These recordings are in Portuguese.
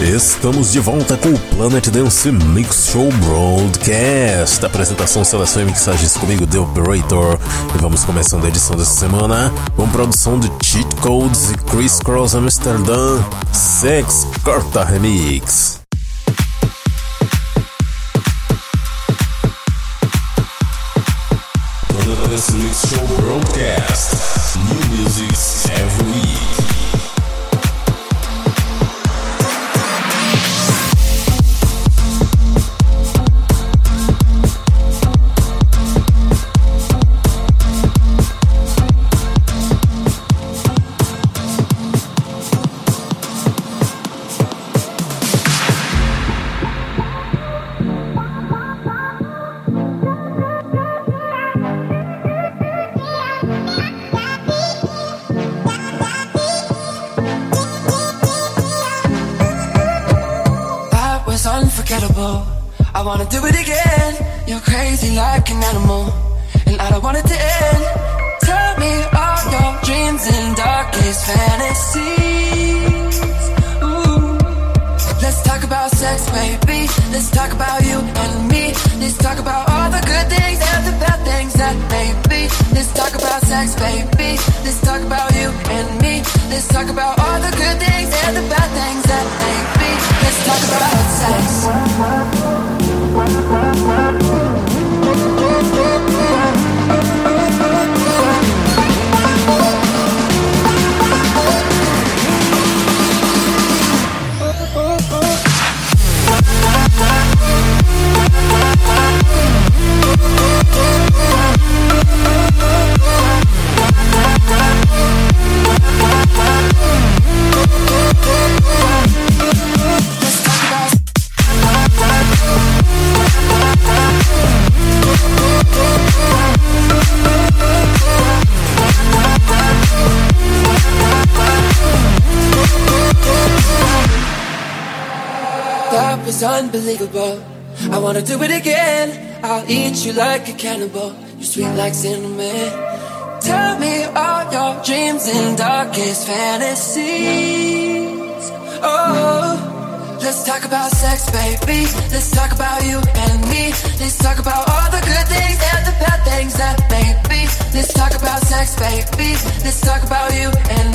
Estamos de volta com o Planet Dance Mix Show Broadcast. Apresentação, seleção e mixagens comigo, The Operator. E vamos começando a edição dessa semana com produção de Cheat Codes e Chris Cross Amsterdam Sex Carta Remix. Planet Dance Mix Show Broadcast. New music every week. sex, baby. Let's talk about you and me. Let's talk about all the good things and the bad things that may be. Let's talk about sex, baby. Let's talk about you and me. Let's talk about all the good things and the bad things that may be. Let's talk about sex. Unbelievable. I wanna do it again. I'll eat you like a cannibal. You're sweet like cinnamon. Tell me all your dreams and darkest fantasies. Oh, let's talk about sex, baby. Let's talk about you and me. Let's talk about all the good things and the bad things that may be. Let's talk about sex, baby. Let's talk about you and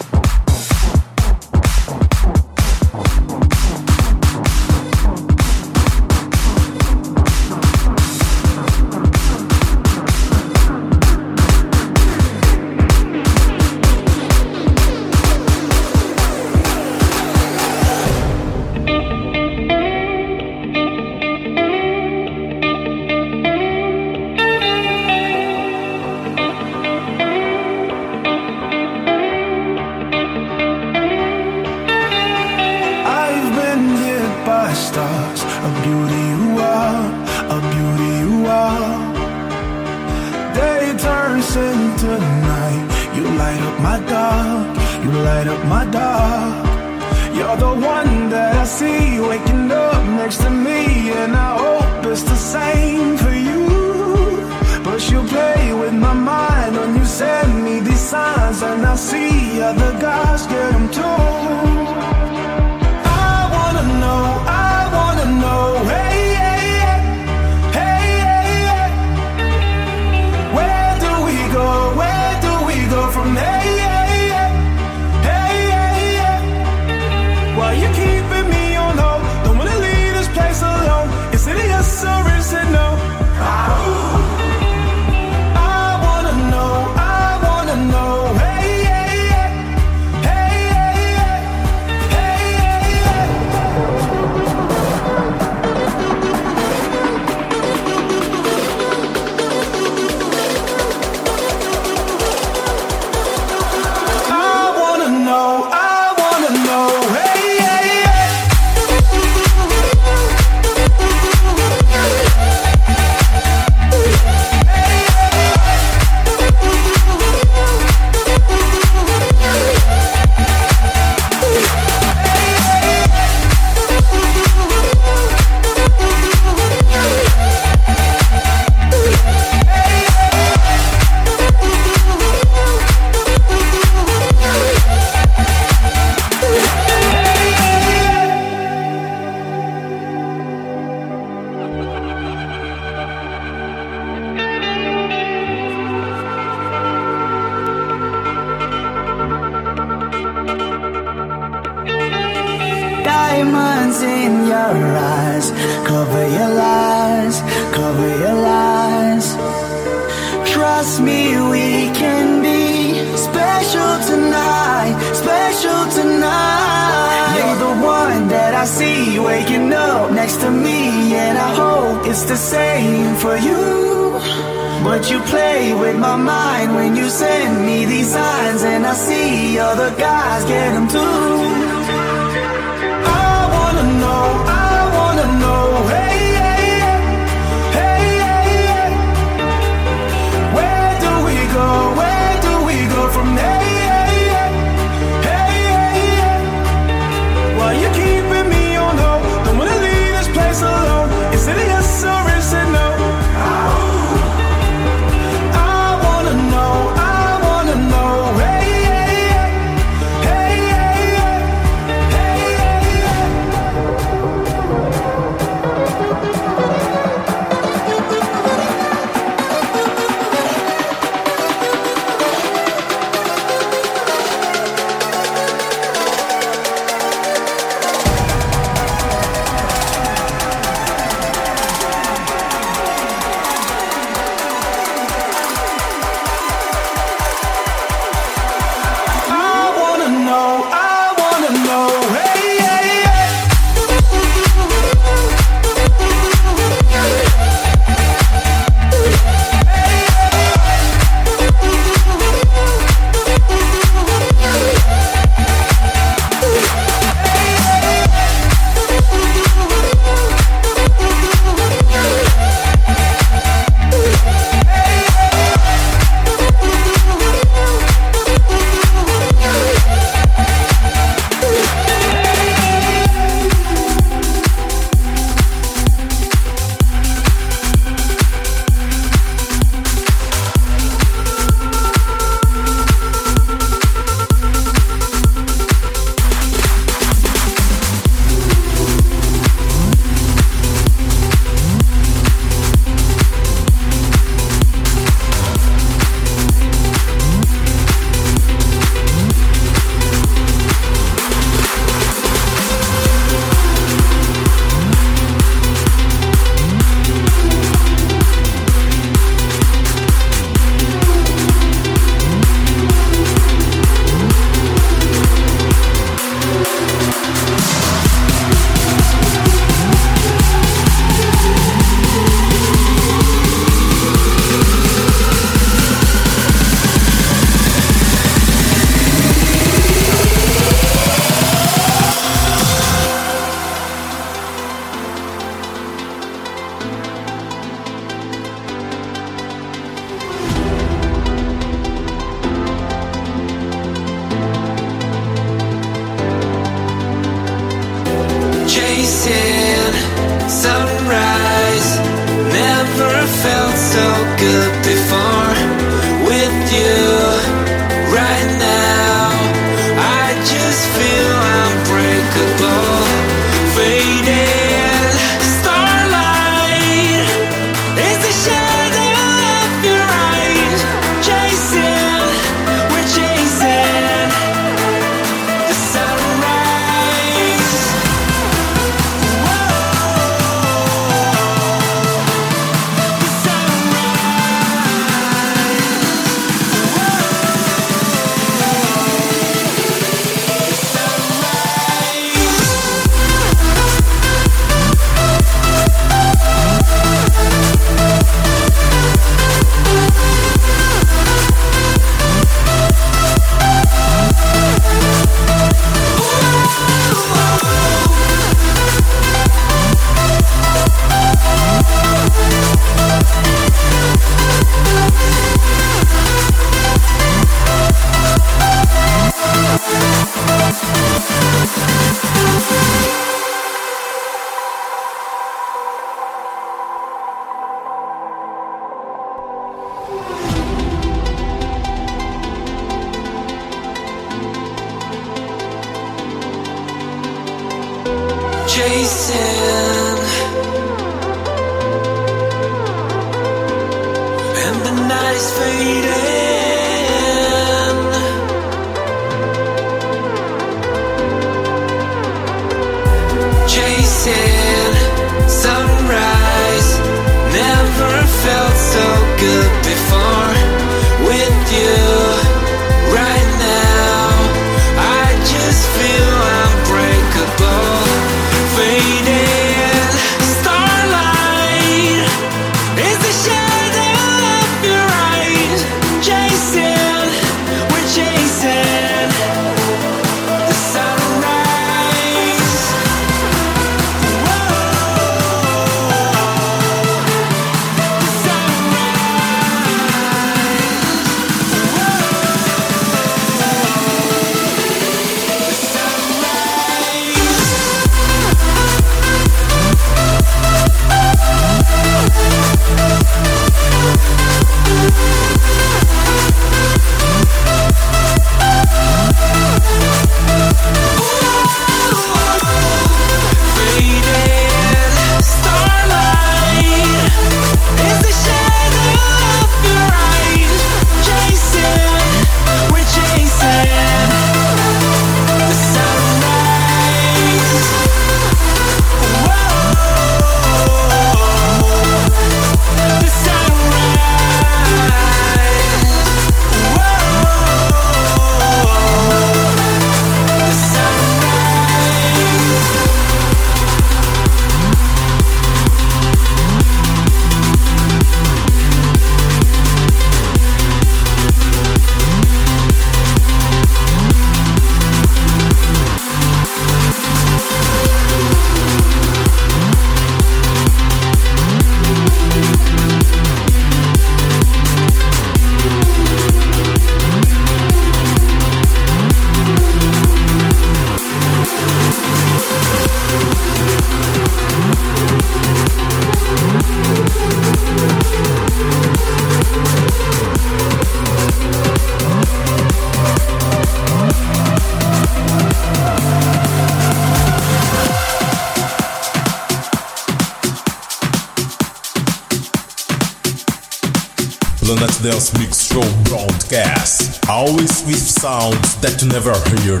never hear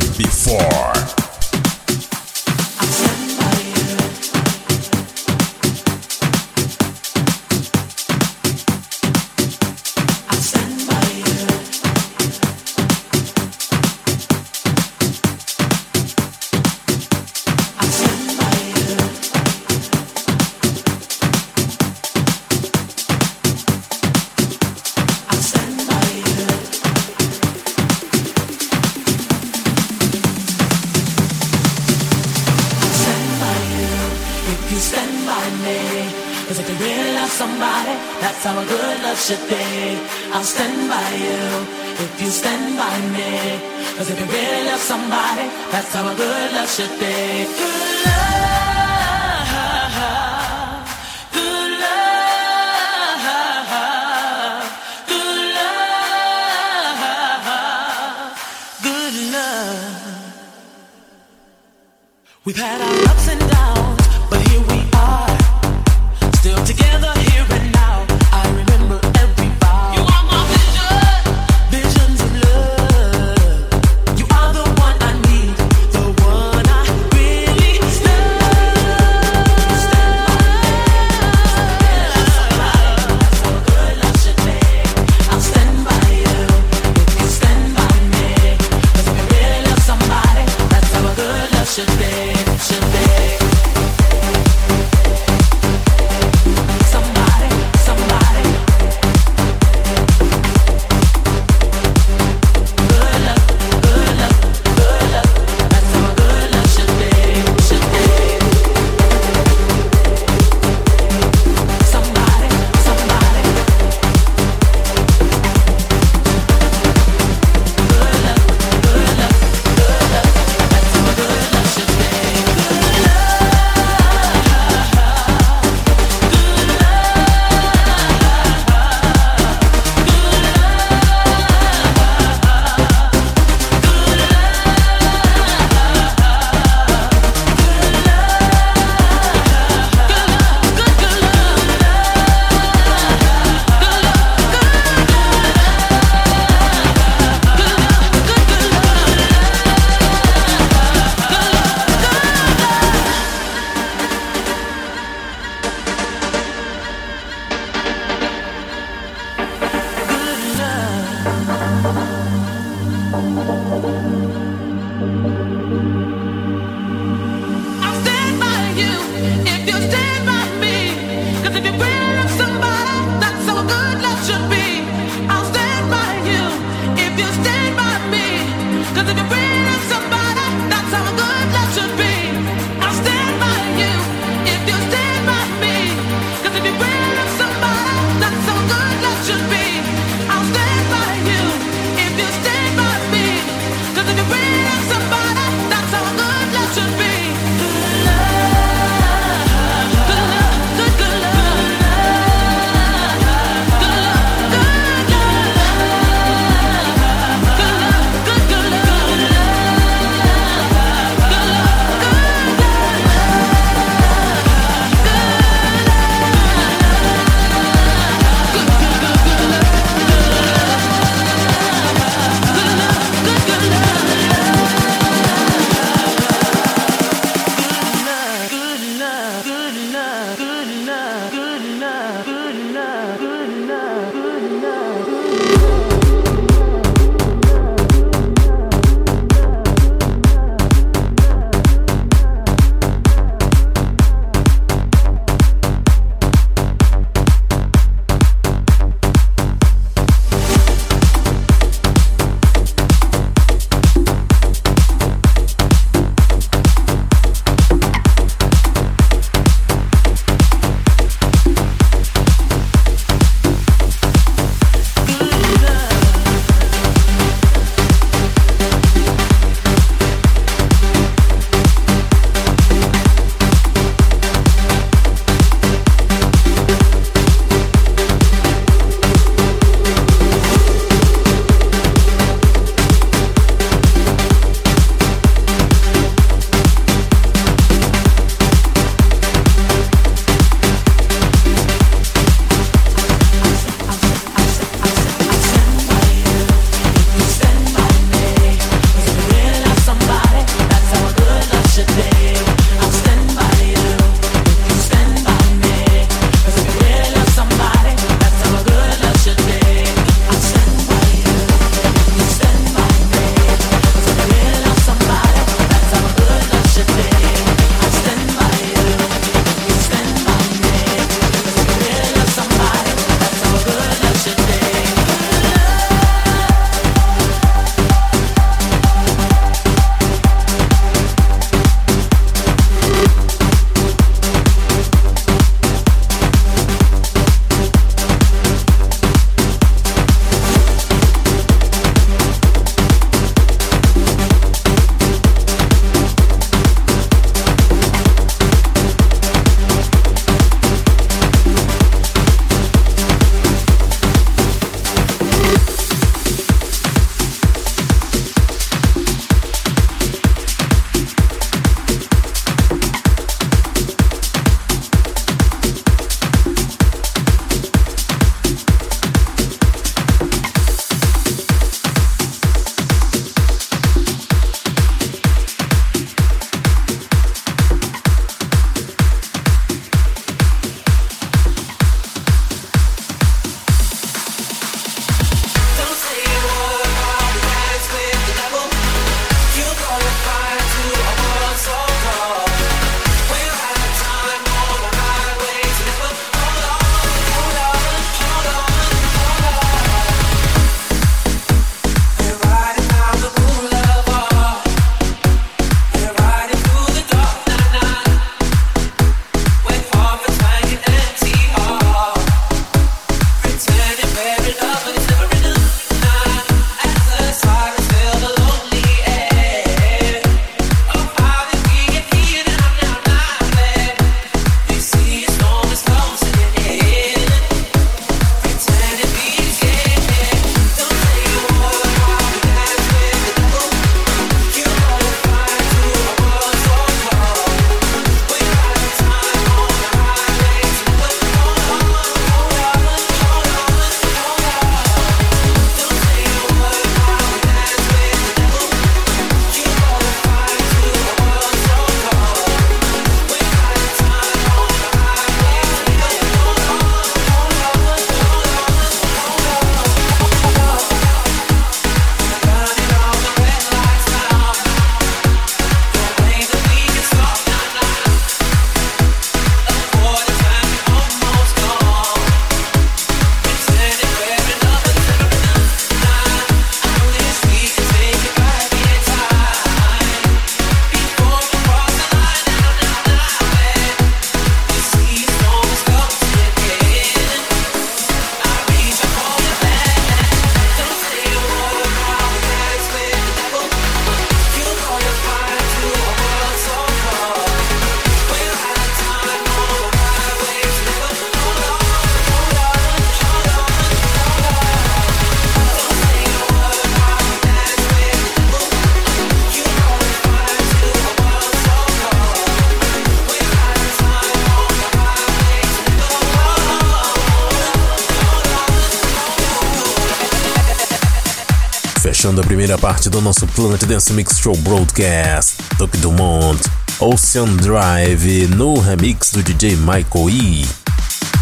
Fechando a primeira parte do nosso Planet Dance Mix Show Broadcast, Duke Dumont, Ocean Drive no remix do DJ Michael E.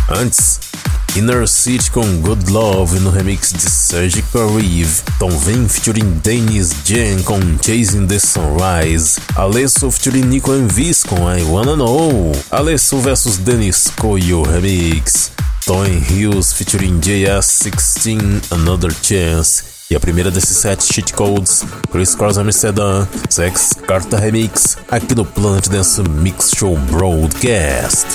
Antes, Inner City com Good Love no remix de Surgical Reeve, Tom Vin featuring Dennis Jen com Chasing the Sunrise, Alesso featuring Nico Envis com I Wanna Know, Alesso vs Dennis Coyo remix, Tony Hills featuring JS16 Another Chance, e a primeira desses sete cheat codes, Chris Cross Amsterdam, Sex Carta Remix, aqui no Planet Dance Mix Show Broadcast.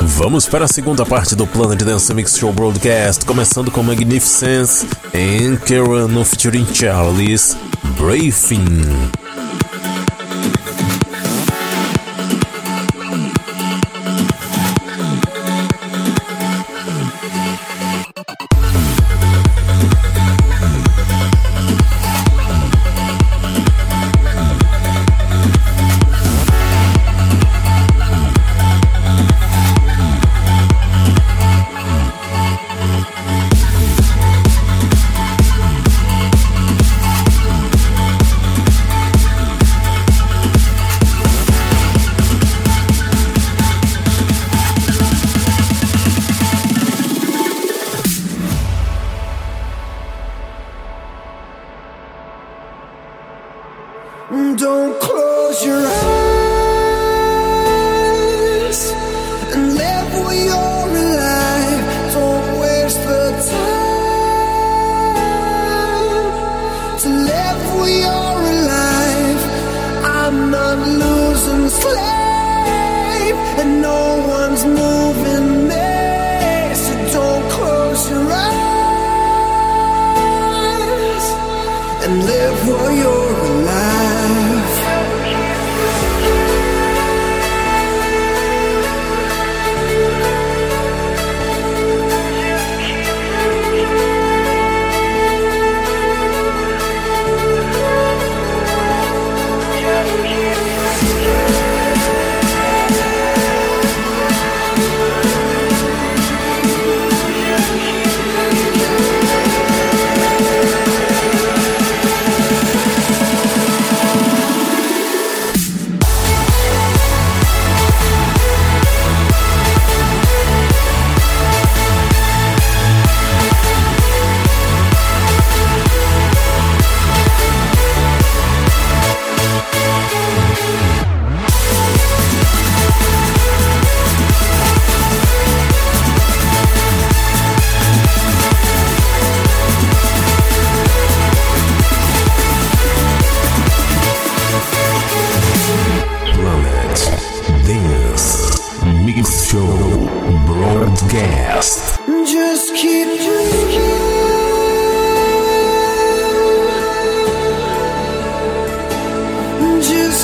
Vamos para a segunda parte do Planet Dance Mix Show Broadcast, começando com Magnificence Karen no featuring Charles Brafing.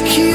just keep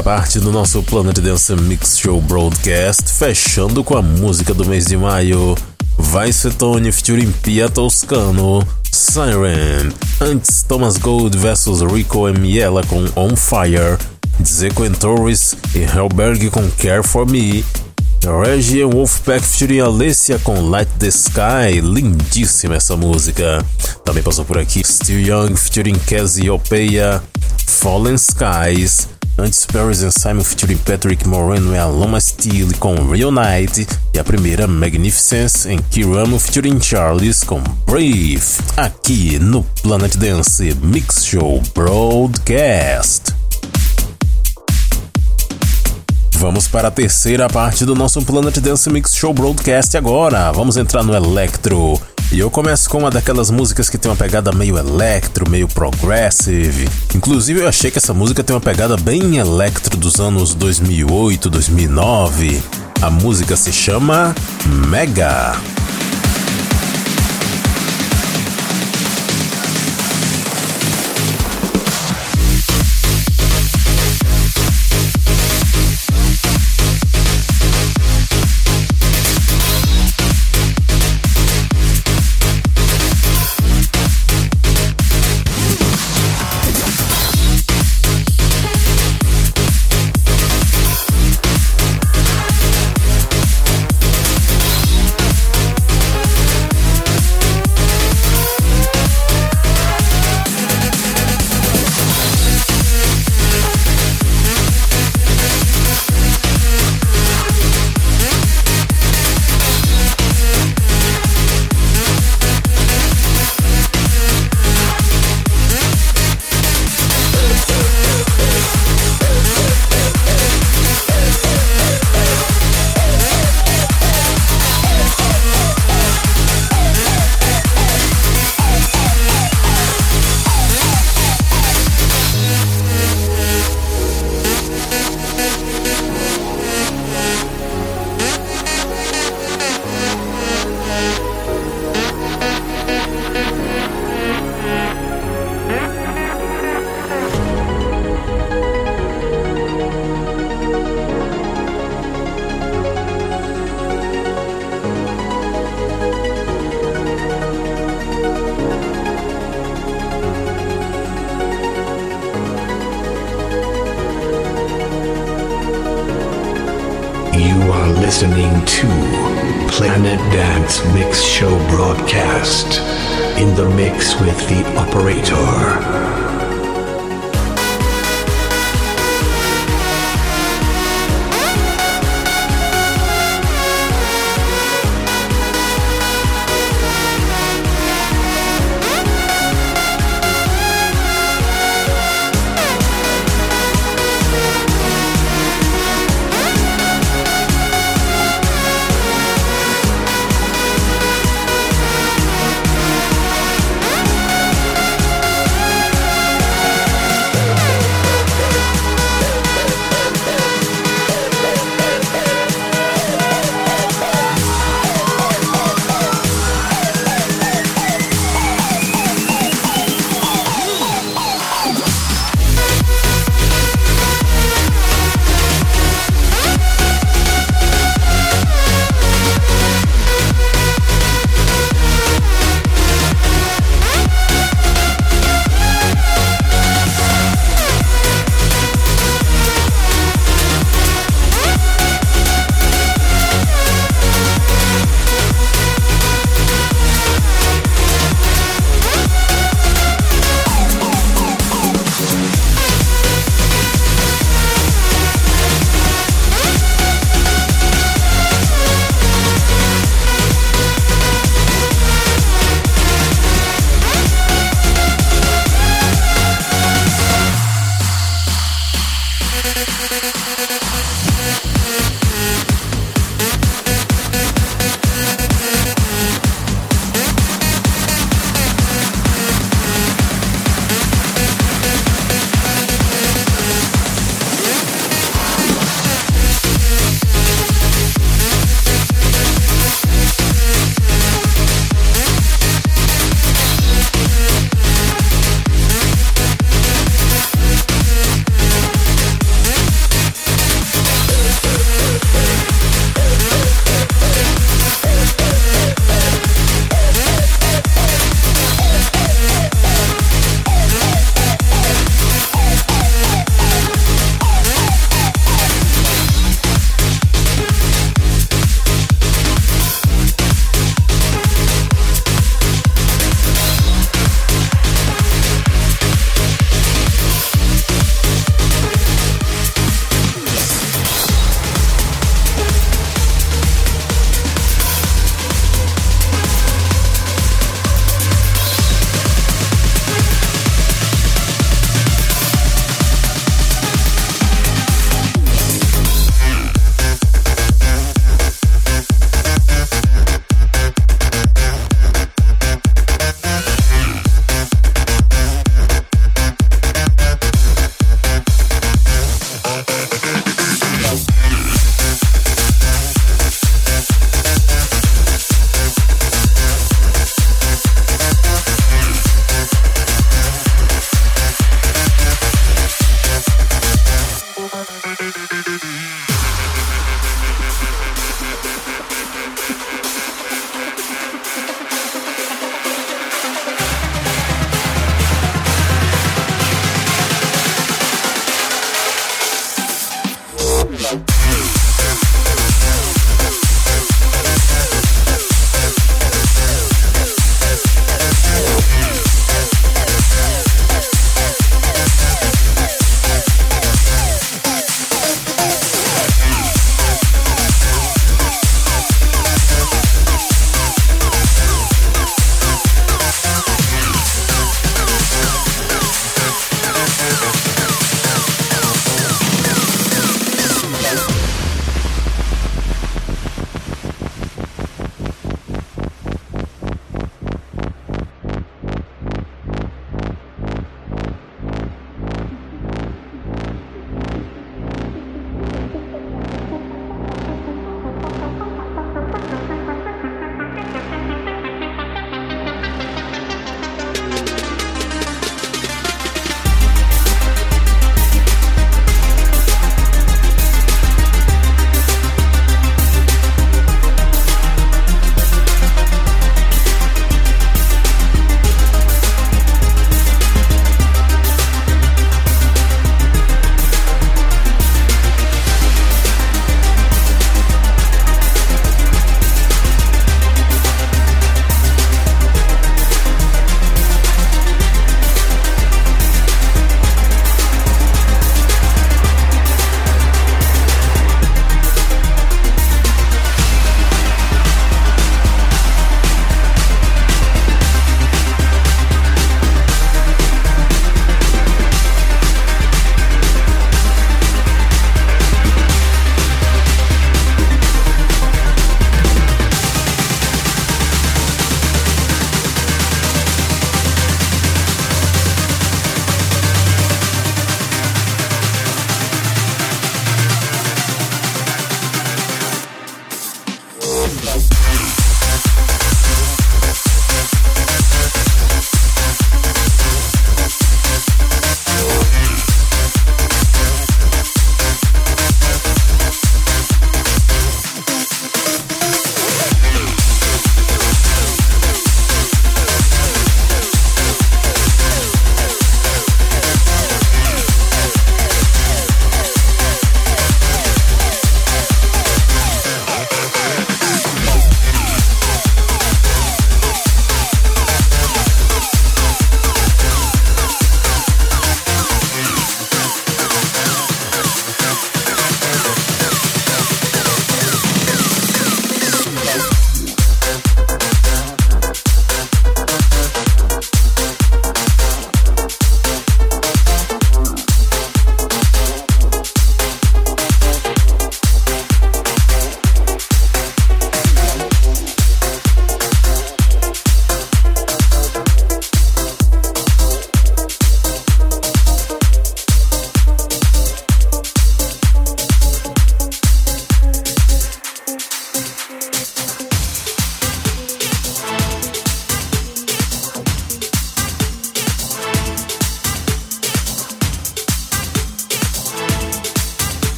segunda parte do nosso Planet Dance Mix Show Broadcast, fechando com a música do mês de maio, Vice Tony featuring Pia Toscano, Siren, antes Thomas Gold vs Rico Miela com On Fire, Zeco Torres e Hellberg com Care For Me, Reggie Wolfpack featuring Alessia com Light the Sky, lindíssima essa música. Também passou por aqui Still Young featuring Cassie Opeia, Fallen Skies, Antes Paris and Simon featuring Patrick Moreno e Aloma Steele com Reunite e a primeira Magnificence em Kiramo featuring Charles com Brave, aqui no Planet Dance Mix Show Broadcast. Vamos para a terceira parte do nosso Planet Dance Mix Show Broadcast agora. Vamos entrar no Electro. E eu começo com uma daquelas músicas que tem uma pegada meio electro, meio progressive. Inclusive eu achei que essa música tem uma pegada bem electro dos anos 2008, 2009. A música se chama Mega.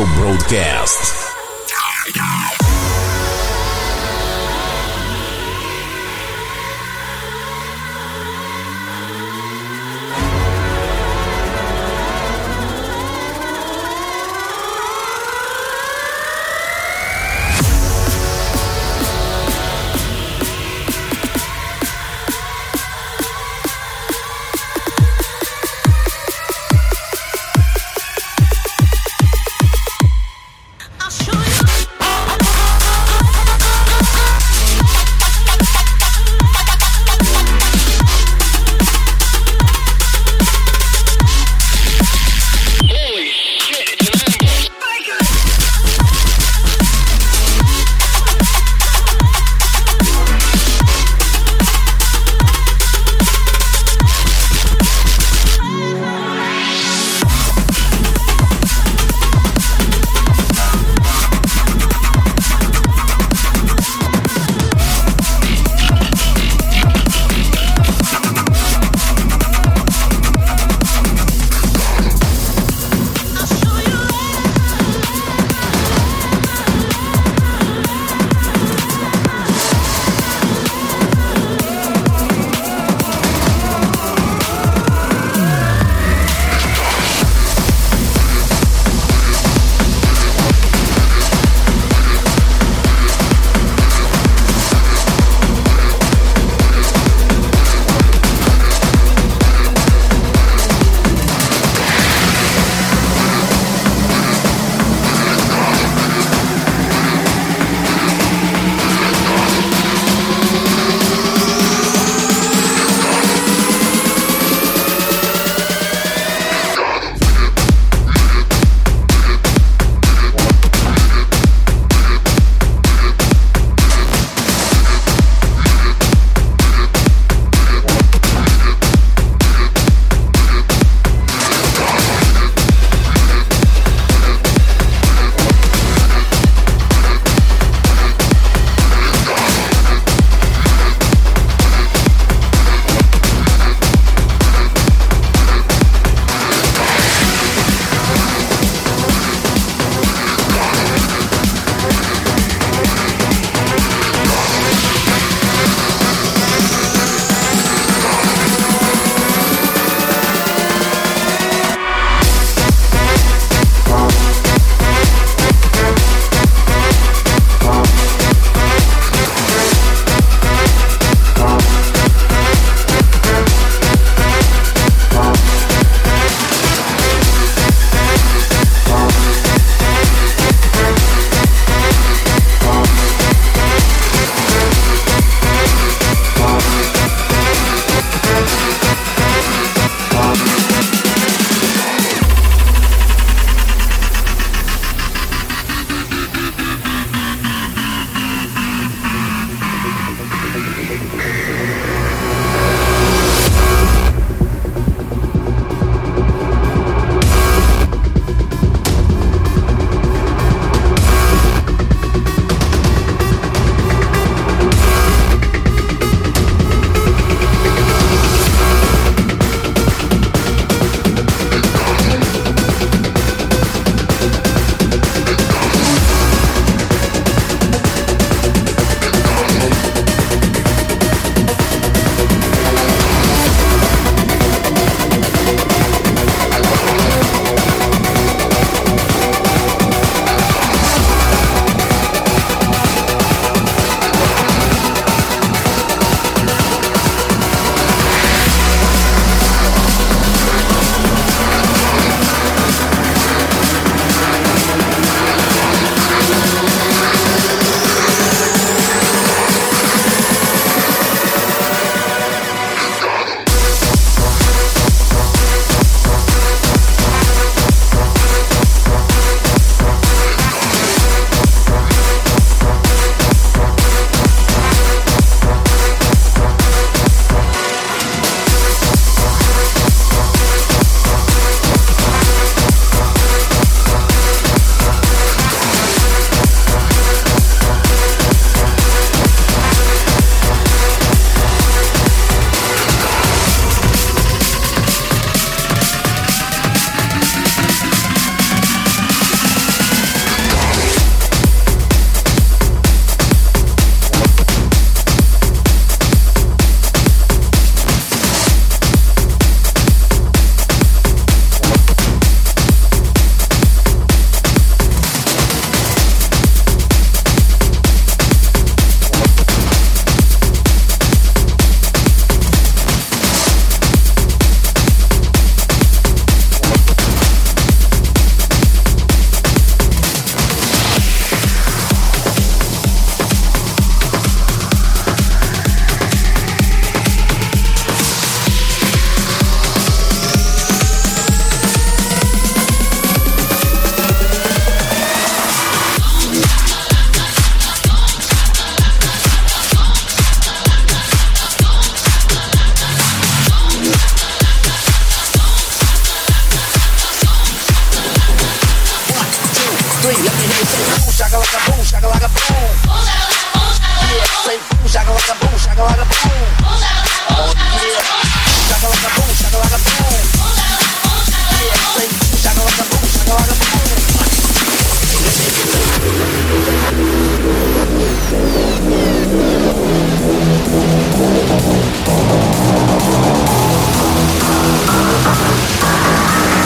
Broadcast. Say boom, shaka like boom, shaka like boom. Boom, shaka boom, shaka. Yeah, boom, shaka like boom, shaka like boom. Boom, shaka boom, shaka like boom. Shaka like boom, shaka like boom. Boom, shaka boom, shaka. Yeah.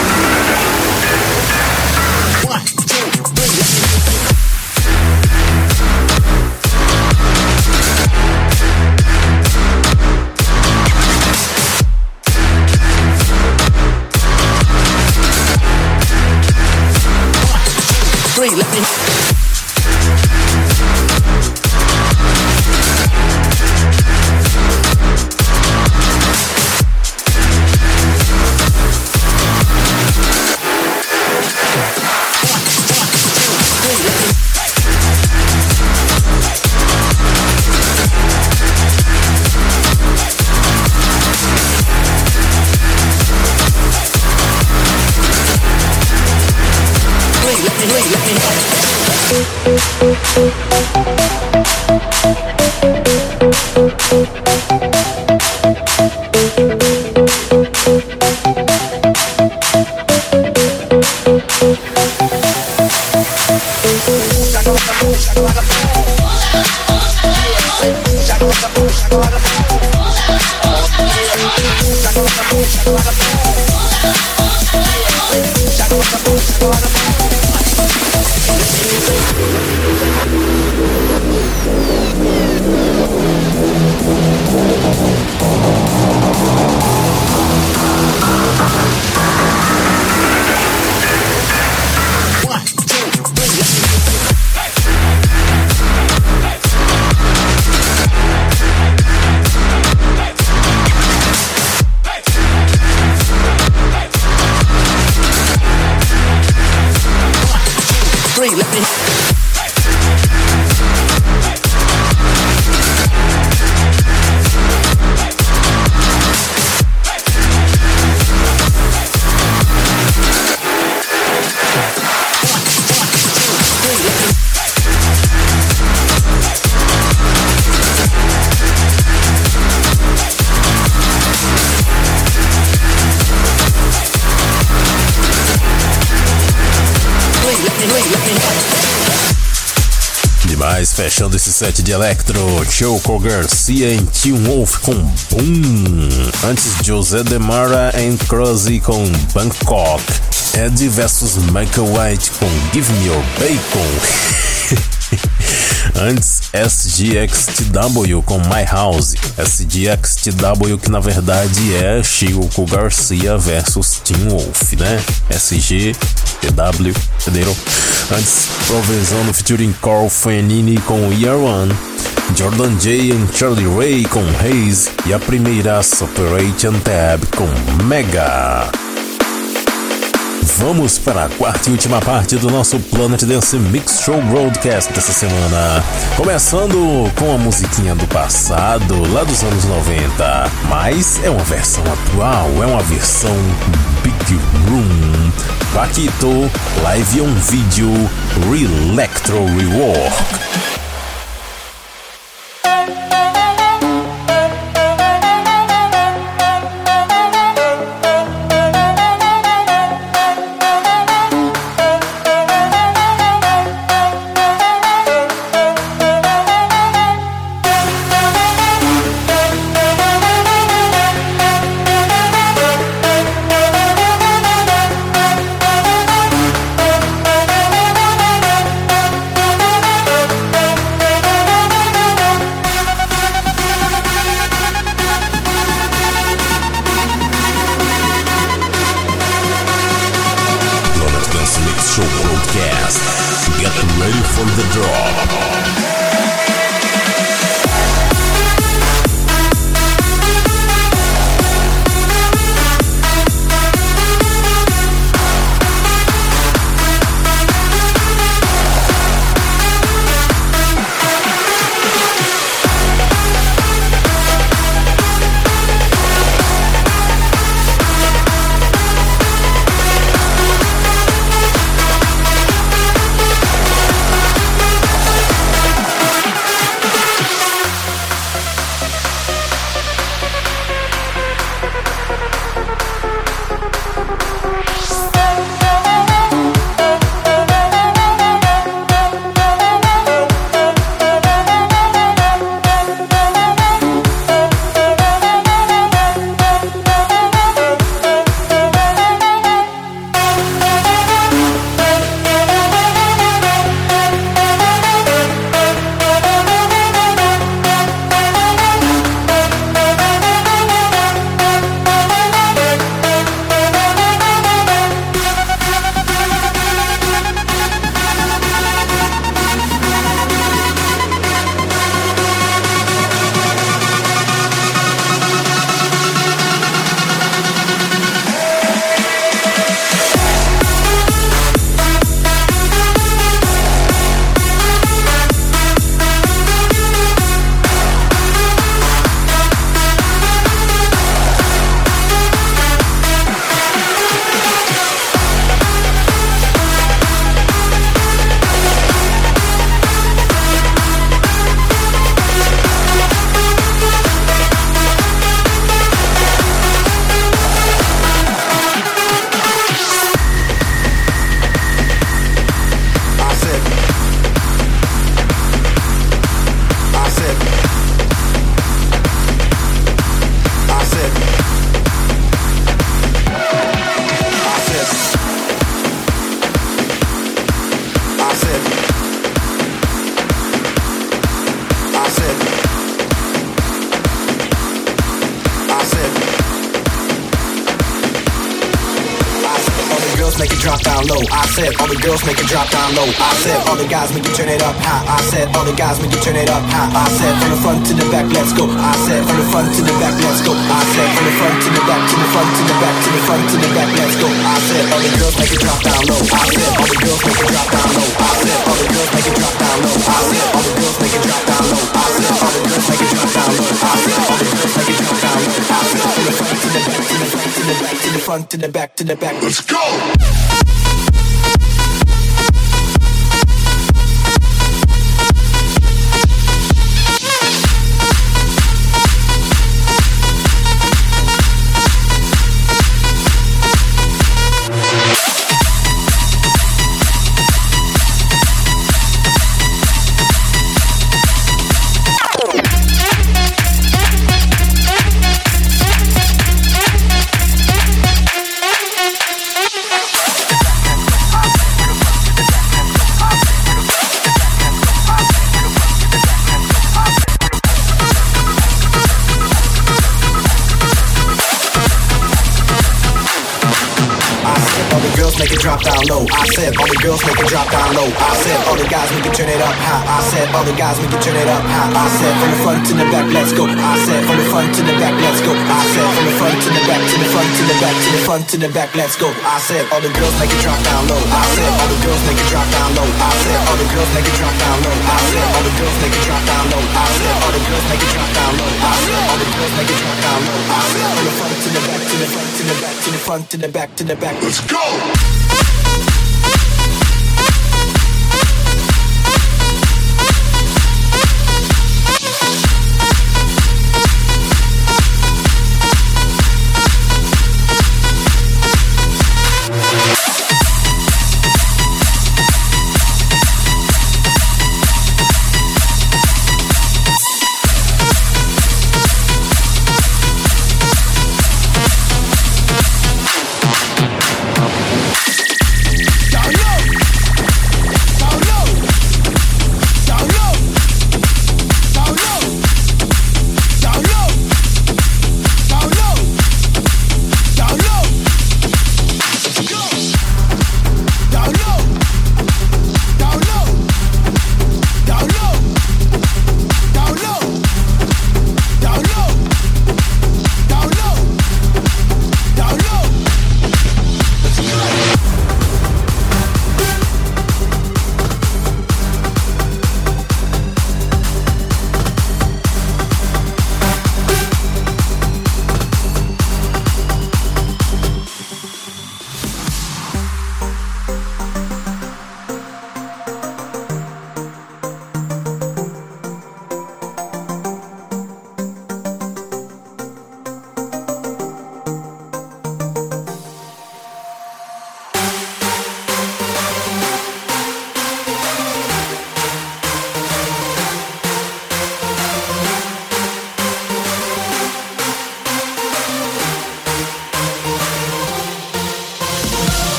Fechando esse set de Electro, Choco Garcia em Team Wolf com Boom. Antes, José Demara em Crozy com Bangkok. Ed versus Michael White com Give Me Your Bacon. Antes, SGXTW com My House. SGXTW que na verdade é Chico Garcia versus Team Wolf, né? SGTW, entenderam? Antes, Provenzano featuring Carl Fanini com Year One. Jordan J e Charlie Ray com Haze. E a primeira Operation Tab com Mega. Vamos para a quarta e última parte do nosso Planet Dance Mix Show Broadcast dessa semana. Começando com a musiquinha do passado, lá dos anos 90. Mas é uma versão atual, é uma versão Big Room. Paquito, live on video, Relectro Rework. girls make it drop down low. I said all the girls make it drop down low. I said all the guys make it turn it up high. I said all the guys make it turn it up high. I said from the front to the back, let's go. I said from the front to the back, let's go. I said from the front to the back, to the front to the back, to the front to the back, let's go. I said all the girls make it drop down low. I said all the girls make it drop down low. I said all the girls make it drop down low. I said all the girls make it drop down low. I said all the girls make it drop down low. I said all the girls make it drop down low. I said all the girls to the back to the front to the back to the girls make it drop the girls make the girls make it drop turn it up high. I said all the guys make it turn it up high. I said from the guys make you turn it up high. I said from the front to the back, let's go. I said from the front to the back, let's go. I said from the front to the back, to the front to the back, to the front to the back, let's go. I said all the girls make it drop down low. I said all the girls make it drop down low. I said all the girls make it drop down low. I said all the girls make it drop down low. I said all the girls make it drop down low. I said all the girls make it drop down low. I said from the front to the back, to the front to the back, to the front to the back, to the back. Let's go.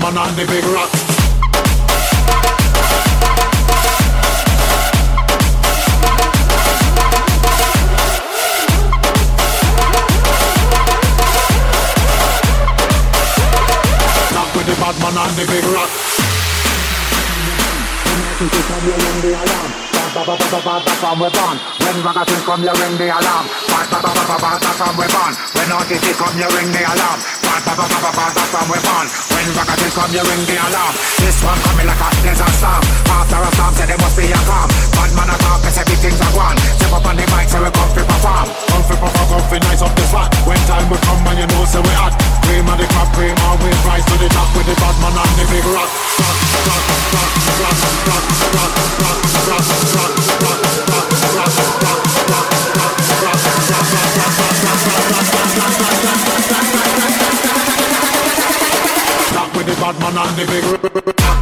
man on the big rock. Batman with the big rock. When ragamuffins come, you ring the alarm. When naughty come, you ring the alarm. When come, you ring the alarm. This one coming like a desert storm. After a storm, say there must be a calm. Bad man attack, cause everything's a one. Step up on the mic, say we perform. The. When time will come, and you know, say we hot. Cream the cream rise the top with the bad man and the big rock, rock, rock, rock, rock, rock, rock, rock, rock, rock, rock. on the big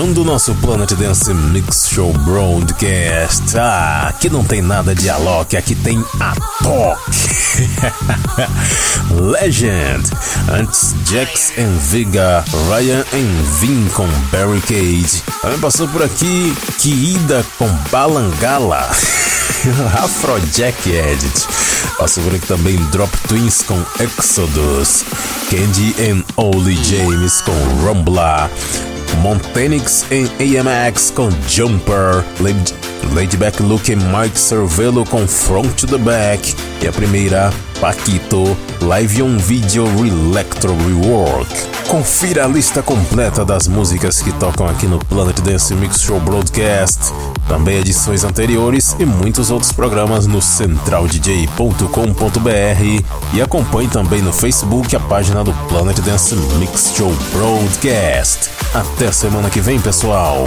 fechando o nosso Planet Dance Mix Show Broadcast. Ah, aqui não tem nada de Alok, aqui tem a Toque. Legend. Antes Jax and Viga, Ryan and Vin com Barricade. Também passou por aqui Kiida com Balangala. Afrojack Edit. Passou por aqui também Drop Twins com Exodus. Candy and Oli James com Rumbla. Montenix em AMX com Jumper, Laidback Look em Mike Cervelo com Front to the Back e a primeira, Paquito, Live on Video Electro Rework. Confira a lista completa das músicas que tocam aqui no Planet Dance Mix Show Broadcast, também edições anteriores e muitos outros programas no centraldj.com.br e acompanhe também no Facebook a página do Planet Dance Mix Show Broadcast. Até semana que vem, pessoal!